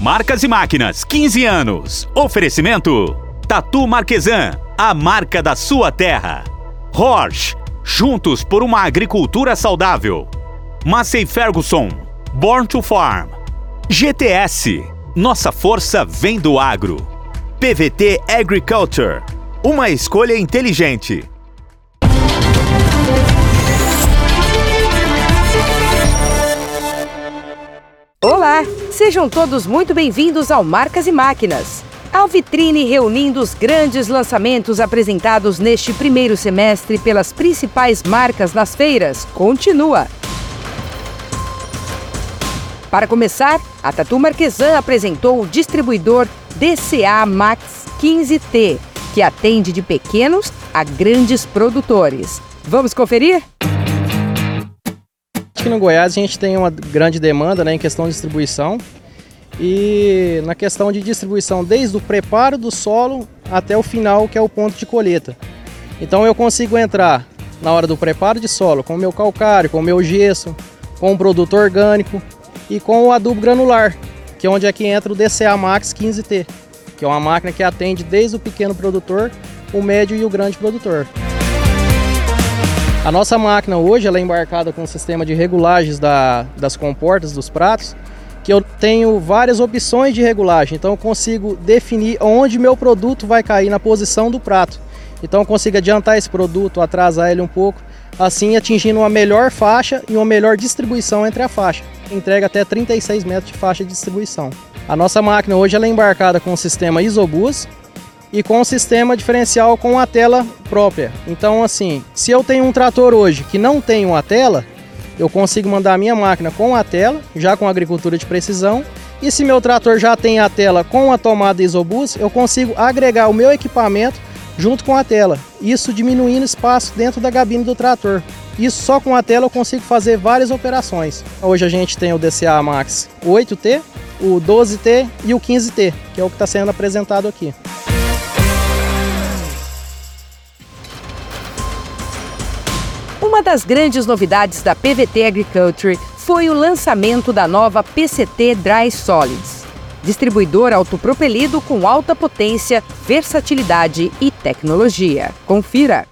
Marcas e Máquinas, 15 anos. Oferecimento: Tatu Marquesan, a marca da sua terra. Horsch, juntos por uma agricultura saudável. Massey Ferguson, Born to Farm. GTS, nossa força vem do agro. PVT Agriculture, uma escolha inteligente. Olá, sejam todos muito bem-vindos ao Marcas e Máquinas. A vitrine reunindo os grandes lançamentos apresentados neste primeiro semestre pelas principais marcas nas feiras continua. Para começar, a Tatu Marquesan apresentou o distribuidor DCA Max 15T, que atende de pequenos a grandes produtores. Vamos conferir? Aqui no Goiás a gente tem uma grande demanda né, em questão de distribuição e na questão de distribuição desde o preparo do solo até o final que é o ponto de colheita. Então eu consigo entrar na hora do preparo de solo com o meu calcário, com o meu gesso, com o produto orgânico e com o adubo granular, que é onde é que entra o DCA Max 15T, que é uma máquina que atende desde o pequeno produtor, o médio e o grande produtor. A nossa máquina hoje ela é embarcada com um sistema de regulagens da, das comportas dos pratos, que eu tenho várias opções de regulagem, então eu consigo definir onde meu produto vai cair na posição do prato. Então eu consigo adiantar esse produto, atrasar ele um pouco, assim atingindo uma melhor faixa e uma melhor distribuição entre a faixa. Entrega até 36 metros de faixa de distribuição. A nossa máquina hoje ela é embarcada com o sistema Isobus, e com o sistema diferencial com a tela própria. Então, assim, se eu tenho um trator hoje que não tem uma tela, eu consigo mandar a minha máquina com a tela, já com agricultura de precisão. E se meu trator já tem a tela com a tomada Isobus, eu consigo agregar o meu equipamento junto com a tela. Isso diminuindo espaço dentro da gabine do trator. Isso só com a tela eu consigo fazer várias operações. Hoje a gente tem o DCA Max 8T, o 12T e o 15T, que é o que está sendo apresentado aqui. Uma das grandes novidades da PVT Agriculture foi o lançamento da nova PCT Dry Solids, distribuidor autopropelido com alta potência, versatilidade e tecnologia. Confira.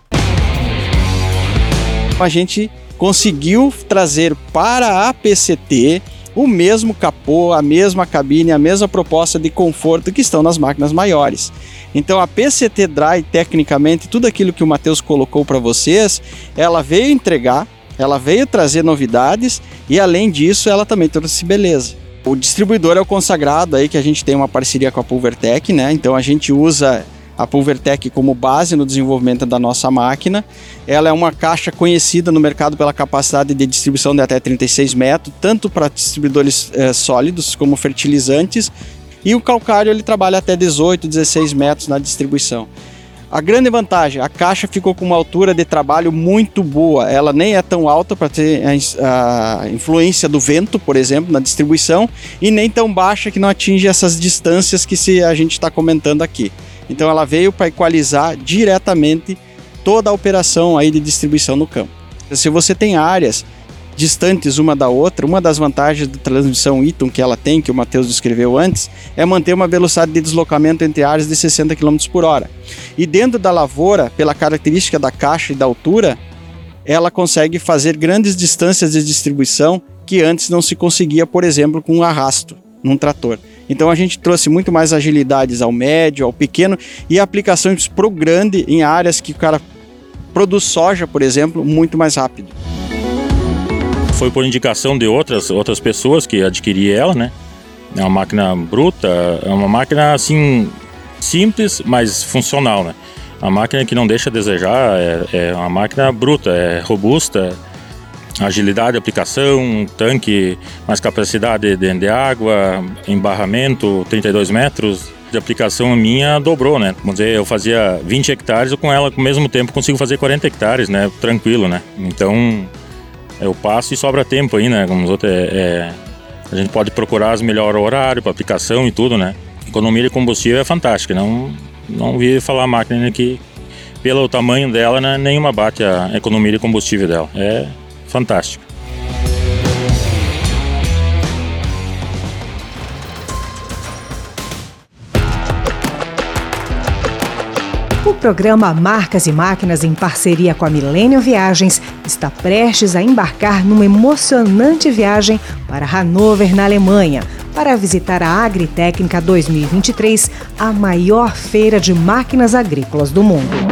A gente conseguiu trazer para a PCT o mesmo capô, a mesma cabine, a mesma proposta de conforto que estão nas máquinas maiores. Então a PCT Dry, tecnicamente, tudo aquilo que o Matheus colocou para vocês, ela veio entregar, ela veio trazer novidades e além disso ela também trouxe beleza. O distribuidor é o consagrado aí que a gente tem uma parceria com a Pulvertec, né? Então a gente usa a Pulvertec como base no desenvolvimento da nossa máquina. Ela é uma caixa conhecida no mercado pela capacidade de distribuição de até 36 metros, tanto para distribuidores eh, sólidos como fertilizantes e o calcário ele trabalha até 18, 16 metros na distribuição. A grande vantagem, a caixa ficou com uma altura de trabalho muito boa. Ela nem é tão alta para ter a, a, influência do vento, por exemplo, na distribuição, e nem tão baixa que não atinge essas distâncias que se a gente está comentando aqui. Então ela veio para equalizar diretamente toda a operação aí de distribuição no campo. Se você tem áreas distantes uma da outra, uma das vantagens da transmissão Eaton que ela tem, que o Matheus descreveu antes, é manter uma velocidade de deslocamento entre áreas de 60 km por hora. E dentro da lavoura, pela característica da caixa e da altura, ela consegue fazer grandes distâncias de distribuição que antes não se conseguia, por exemplo, com um arrasto num trator. Então a gente trouxe muito mais agilidades ao médio, ao pequeno e aplicações para o grande em áreas que o cara produz soja, por exemplo, muito mais rápido foi por indicação de outras, outras pessoas que adquiri ela, né? É uma máquina bruta, é uma máquina assim simples, mas funcional, né? A máquina que não deixa a desejar, é, é uma máquina bruta, é robusta, agilidade de aplicação, tanque, mais capacidade de, de água, embarramento, 32 metros, de aplicação minha dobrou, né? Vamos dizer, eu fazia 20 hectares, com ela, com o mesmo tempo, consigo fazer 40 hectares, né? Tranquilo, né? Então, eu passo e sobra tempo aí, né? Como os outros, é, é, a gente pode procurar os melhores horários para aplicação e tudo, né? Economia de combustível é fantástica. Não, não vi falar a máquina que, pelo tamanho dela, né, nenhuma bate a economia de combustível dela. É Fantástico. O programa Marcas e Máquinas, em parceria com a Millennium Viagens, está prestes a embarcar numa emocionante viagem para Hanover, na Alemanha, para visitar a Agritécnica 2023, a maior feira de máquinas agrícolas do mundo.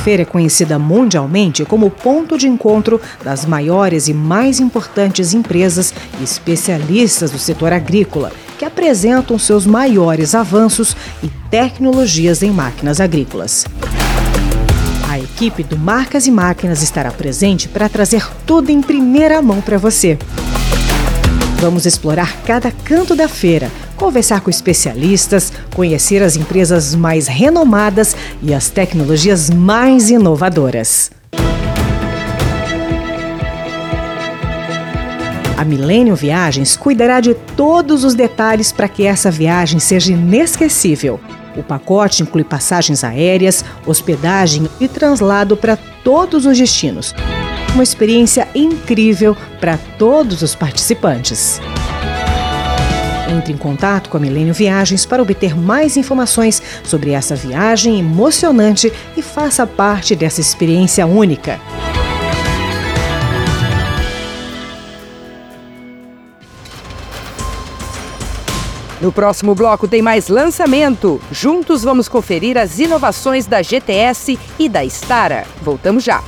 Feira é conhecida mundialmente como ponto de encontro das maiores e mais importantes empresas e especialistas do setor agrícola, que apresentam seus maiores avanços e tecnologias em máquinas agrícolas. A equipe do Marcas e Máquinas estará presente para trazer tudo em primeira mão para você. Vamos explorar cada canto da feira, conversar com especialistas, conhecer as empresas mais renomadas e as tecnologias mais inovadoras. A Millennium Viagens cuidará de todos os detalhes para que essa viagem seja inesquecível. O pacote inclui passagens aéreas, hospedagem e translado para todos os destinos. Uma experiência incrível para todos os participantes. Entre em contato com a Milênio Viagens para obter mais informações sobre essa viagem emocionante e faça parte dessa experiência única. No próximo bloco tem mais lançamento. Juntos vamos conferir as inovações da GTS e da Stara. Voltamos já.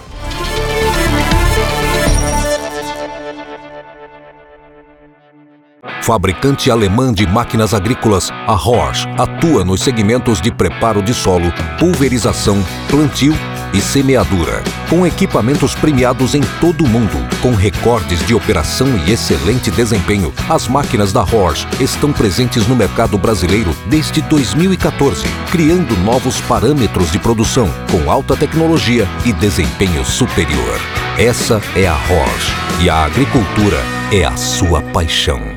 Fabricante alemã de máquinas agrícolas, a Horsch atua nos segmentos de preparo de solo, pulverização, plantio e semeadura, com equipamentos premiados em todo o mundo, com recordes de operação e excelente desempenho. As máquinas da Horsch estão presentes no mercado brasileiro desde 2014, criando novos parâmetros de produção com alta tecnologia e desempenho superior. Essa é a Horsch e a agricultura é a sua paixão.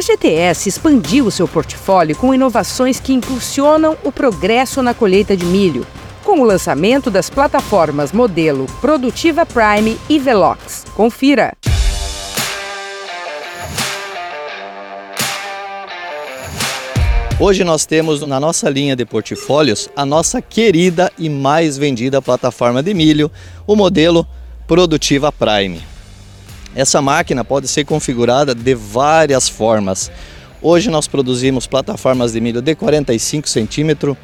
GTS expandiu seu portfólio com inovações que impulsionam o progresso na colheita de milho, com o lançamento das plataformas modelo Produtiva Prime e Velox. Confira! Hoje nós temos na nossa linha de portfólios a nossa querida e mais vendida plataforma de milho, o modelo Produtiva Prime. Essa máquina pode ser configurada de várias formas. Hoje nós produzimos plataformas de milho de 45 centímetros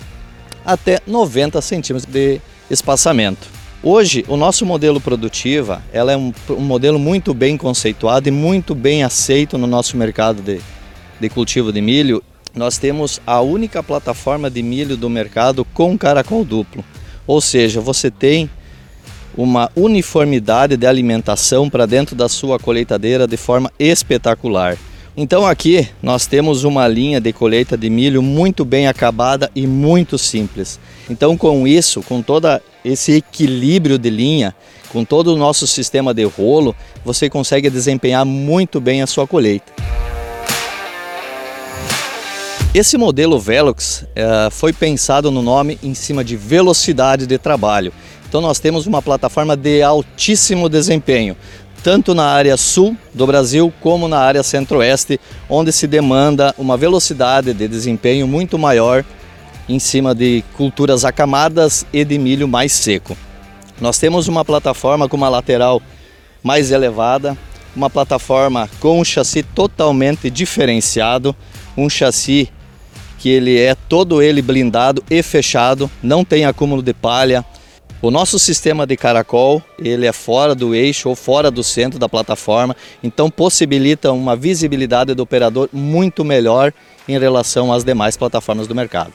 até 90 centímetros de espaçamento. Hoje, o nosso modelo produtiva ela é um, um, modelo muito bem conceituado e muito bem aceito no nosso mercado de, de cultivo de milho. Nós temos a única plataforma de milho do mercado com caracol duplo. Ou seja, você tem uma uniformidade de alimentação para dentro da sua colheitadeira de forma espetacular. Então aqui nós temos uma linha de colheita de milho muito bem acabada e muito simples. Então com isso, com todo esse equilíbrio de linha, com todo o nosso sistema de rolo, você consegue desempenhar muito bem a sua colheita. Esse modelo Velox é, foi pensado no nome em cima de velocidade de trabalho. Então nós temos uma plataforma de altíssimo desempenho, tanto na área sul do Brasil como na área centro-oeste, onde se demanda uma velocidade de desempenho muito maior em cima de culturas acamadas e de milho mais seco. Nós temos uma plataforma com uma lateral mais elevada, uma plataforma com um chassi totalmente diferenciado, um chassi que ele é todo ele blindado e fechado, não tem acúmulo de palha. O nosso sistema de caracol, ele é fora do eixo ou fora do centro da plataforma, então possibilita uma visibilidade do operador muito melhor em relação às demais plataformas do mercado.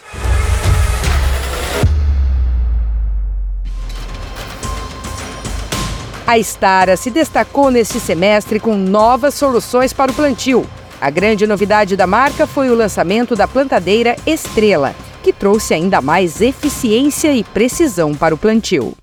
A Stara se destacou neste semestre com novas soluções para o plantio. A grande novidade da marca foi o lançamento da plantadeira Estrela, que trouxe ainda mais eficiência e precisão para o plantio.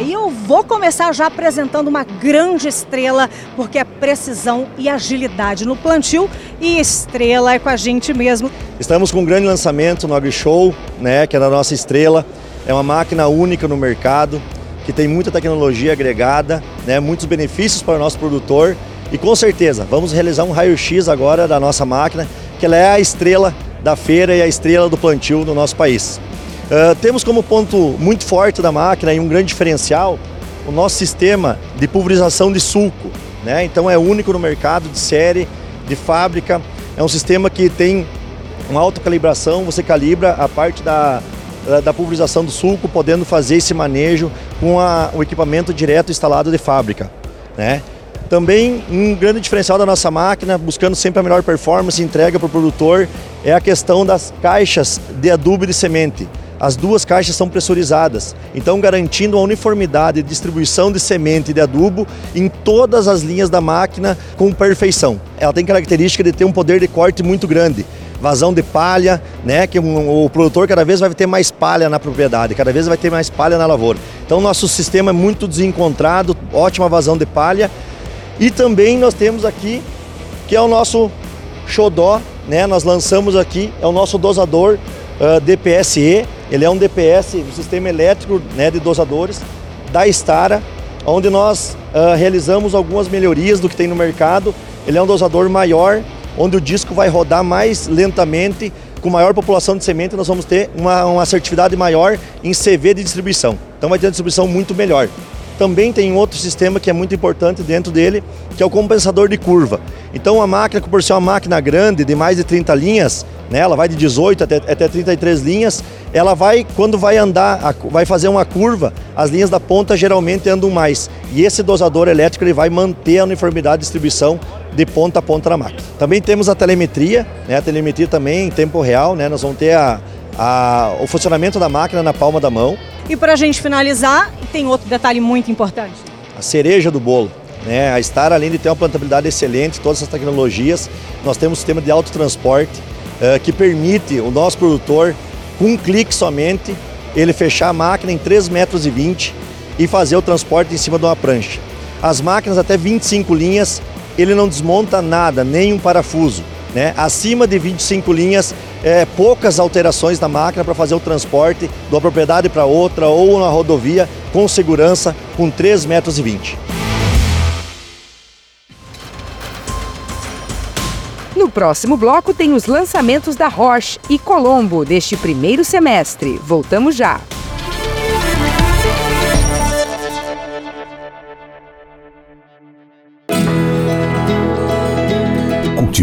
E eu vou começar já apresentando uma grande estrela, porque é precisão e agilidade no plantio e estrela é com a gente mesmo. Estamos com um grande lançamento no AgriShow, né, que é da nossa estrela. É uma máquina única no mercado, que tem muita tecnologia agregada, né, muitos benefícios para o nosso produtor e com certeza, vamos realizar um raio-x agora da nossa máquina, que ela é a estrela da feira e a estrela do plantio no nosso país. Uh, temos como ponto muito forte da máquina e um grande diferencial o nosso sistema de pulverização de sulco. Né? Então é único no mercado, de série, de fábrica. É um sistema que tem uma autocalibração, você calibra a parte da, da pulverização do sulco, podendo fazer esse manejo com a, o equipamento direto instalado de fábrica. Né? Também um grande diferencial da nossa máquina, buscando sempre a melhor performance e entrega para o produtor, é a questão das caixas de adubo e de semente. As duas caixas são pressurizadas, então garantindo a uniformidade de distribuição de semente e de adubo em todas as linhas da máquina com perfeição. Ela tem característica de ter um poder de corte muito grande, vazão de palha, né? Que o produtor cada vez vai ter mais palha na propriedade, cada vez vai ter mais palha na lavoura. Então nosso sistema é muito desencontrado, ótima vazão de palha e também nós temos aqui, que é o nosso xodó, né? Nós lançamos aqui, é o nosso dosador uh, DPSE. Ele é um DPS, um sistema elétrico né, de dosadores da Stara, onde nós uh, realizamos algumas melhorias do que tem no mercado. Ele é um dosador maior, onde o disco vai rodar mais lentamente, com maior população de semente, nós vamos ter uma, uma assertividade maior em CV de distribuição. Então vai ter uma distribuição muito melhor também tem outro sistema que é muito importante dentro dele, que é o compensador de curva. Então a máquina, por ser uma máquina grande, de mais de 30 linhas, né, ela vai de 18 até, até 33 linhas, ela vai, quando vai andar, vai fazer uma curva, as linhas da ponta geralmente andam mais. E esse dosador elétrico ele vai manter a uniformidade de distribuição de ponta a ponta da máquina. Também temos a telemetria, né, a telemetria também em tempo real, né, nós vamos ter a, a, o funcionamento da máquina na palma da mão. E para a gente finalizar, tem outro detalhe muito importante. A cereja do bolo. Né? A Star, além de ter uma plantabilidade excelente, todas essas tecnologias, nós temos um sistema de autotransporte uh, que permite o nosso produtor, com um clique somente, ele fechar a máquina em 3,20 metros e, 20 e fazer o transporte em cima de uma prancha. As máquinas até 25 linhas, ele não desmonta nada, nem um parafuso. Né? Acima de 25 linhas, é, poucas alterações na máquina para fazer o transporte de uma propriedade para outra ou na rodovia com segurança com 3,20 metros. No próximo bloco tem os lançamentos da Roche e Colombo deste primeiro semestre. Voltamos já.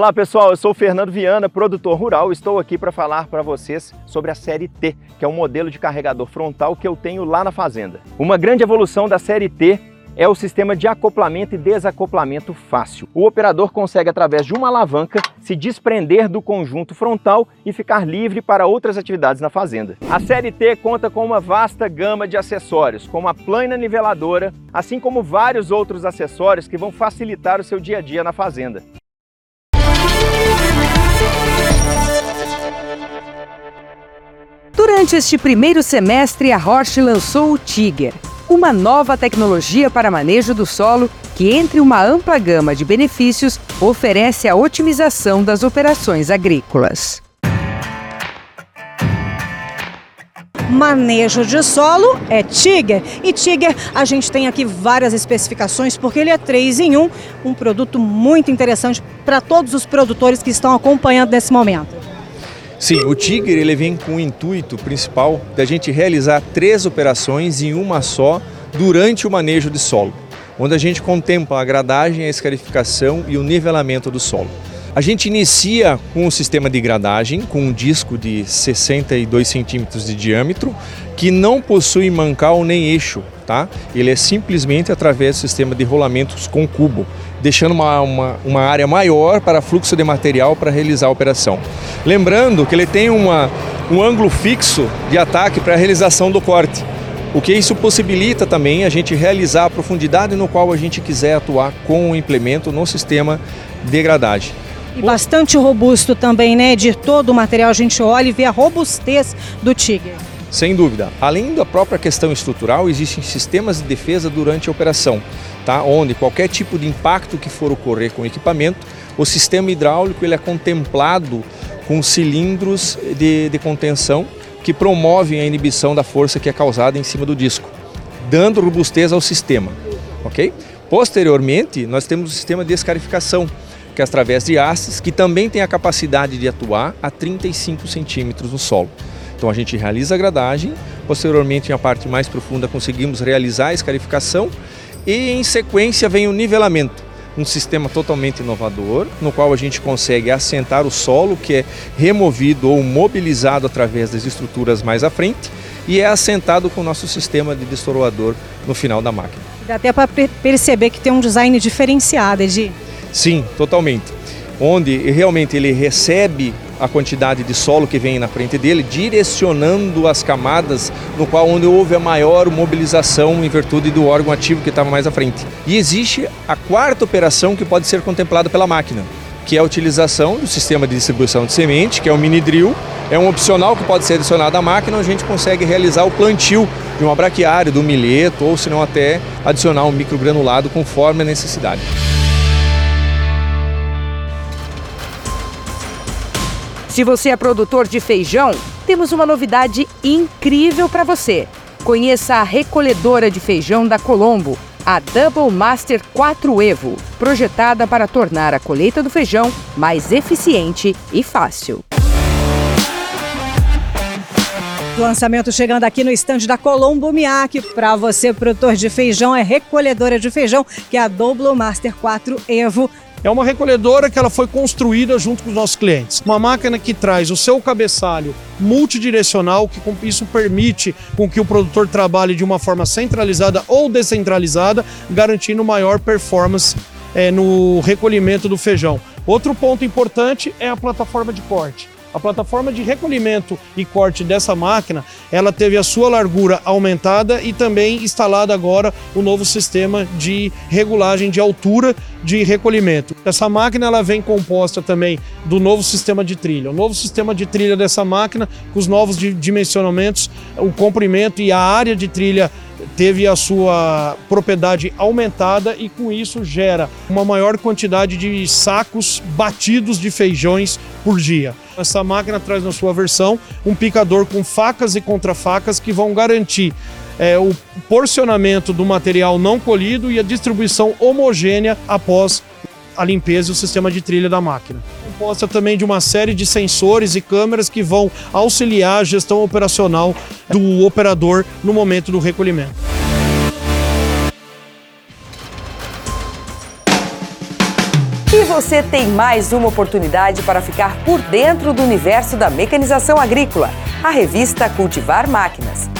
Olá pessoal, eu sou o Fernando Viana, produtor rural. Estou aqui para falar para vocês sobre a série T, que é um modelo de carregador frontal que eu tenho lá na fazenda. Uma grande evolução da série T é o sistema de acoplamento e desacoplamento fácil. O operador consegue, através de uma alavanca, se desprender do conjunto frontal e ficar livre para outras atividades na fazenda. A série T conta com uma vasta gama de acessórios, como a plana niveladora, assim como vários outros acessórios que vão facilitar o seu dia a dia na fazenda. Durante este primeiro semestre, a Roche lançou o Tiger, uma nova tecnologia para manejo do solo que, entre uma ampla gama de benefícios, oferece a otimização das operações agrícolas. manejo de solo é Tiger. E Tiger, a gente tem aqui várias especificações, porque ele é 3 em 1, um produto muito interessante para todos os produtores que estão acompanhando nesse momento. Sim, o Tiger ele vem com o intuito principal da gente realizar três operações em uma só durante o manejo de solo, onde a gente contempla a gradagem, a escarificação e o nivelamento do solo. A gente inicia com um sistema de gradagem, com um disco de 62 centímetros de diâmetro, que não possui mancal nem eixo, tá? Ele é simplesmente através do sistema de rolamentos com cubo, deixando uma, uma, uma área maior para fluxo de material para realizar a operação. Lembrando que ele tem uma, um ângulo fixo de ataque para a realização do corte. O que isso possibilita também a gente realizar a profundidade no qual a gente quiser atuar com o implemento no sistema de gradagem. E bastante robusto também, né? De todo o material a gente olha e vê a robustez do Tiger. Sem dúvida. Além da própria questão estrutural, existem sistemas de defesa durante a operação, tá? onde qualquer tipo de impacto que for ocorrer com o equipamento, o sistema hidráulico ele é contemplado com cilindros de, de contenção que promovem a inibição da força que é causada em cima do disco, dando robustez ao sistema. ok? Posteriormente, nós temos o sistema de escarificação, que é através de hastes, que também tem a capacidade de atuar a 35 centímetros no solo. Então a gente realiza a gradagem, posteriormente, em a parte mais profunda, conseguimos realizar a escarificação e, em sequência, vem o nivelamento. Um sistema totalmente inovador, no qual a gente consegue assentar o solo, que é removido ou mobilizado através das estruturas mais à frente, e é assentado com o nosso sistema de destoroador no final da máquina. Dá até para perceber que tem um design diferenciado, Edi. Sim, totalmente. Onde realmente ele recebe a quantidade de solo que vem na frente dele, direcionando as camadas no qual onde houve a maior mobilização em virtude do órgão ativo que estava mais à frente. E existe a quarta operação que pode ser contemplada pela máquina, que é a utilização do sistema de distribuição de semente, que é o mini drill. É um opcional que pode ser adicionado à máquina, onde a gente consegue realizar o plantio de uma braquiária, do milheto, ou se não até adicionar um microgranulado conforme a necessidade. Se você é produtor de feijão, temos uma novidade incrível para você. Conheça a recolhedora de feijão da Colombo, a Double Master 4 Evo, projetada para tornar a colheita do feijão mais eficiente e fácil. Lançamento chegando aqui no estande da Colombo Miak. Para você, produtor de feijão, é recolhedora de feijão, que é a Double Master 4 Evo. É uma recolhedora que ela foi construída junto com os nossos clientes. Uma máquina que traz o seu cabeçalho multidirecional, que isso permite com que o produtor trabalhe de uma forma centralizada ou descentralizada, garantindo maior performance é, no recolhimento do feijão. Outro ponto importante é a plataforma de corte. A plataforma de recolhimento e corte dessa máquina, ela teve a sua largura aumentada e também instalada agora o novo sistema de regulagem de altura de recolhimento. Essa máquina ela vem composta também do novo sistema de trilha. O novo sistema de trilha dessa máquina, com os novos dimensionamentos, o comprimento e a área de trilha teve a sua propriedade aumentada e com isso gera uma maior quantidade de sacos batidos de feijões por dia. Essa máquina traz na sua versão um picador com facas e contrafacas que vão garantir é, o porcionamento do material não colhido e a distribuição homogênea após a limpeza e o sistema de trilha da máquina. Composta também de uma série de sensores e câmeras que vão auxiliar a gestão operacional do operador no momento do recolhimento. E você tem mais uma oportunidade para ficar por dentro do universo da mecanização agrícola, a revista Cultivar Máquinas.